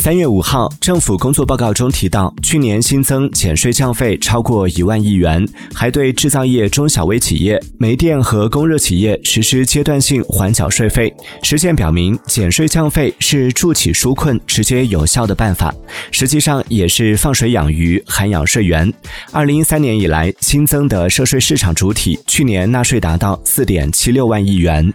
三月五号政府工作报告中提到去年新增减税降费超过一万亿元还对制造业中小微企业煤电和供热企业实施阶段性缓缴税费。实践表明减税降费是助企纾困直接有效的办法实际上也是放水养鱼涵养税源。二零一三年以来新增的涉税市场主体去年纳税达到四点七六万亿元。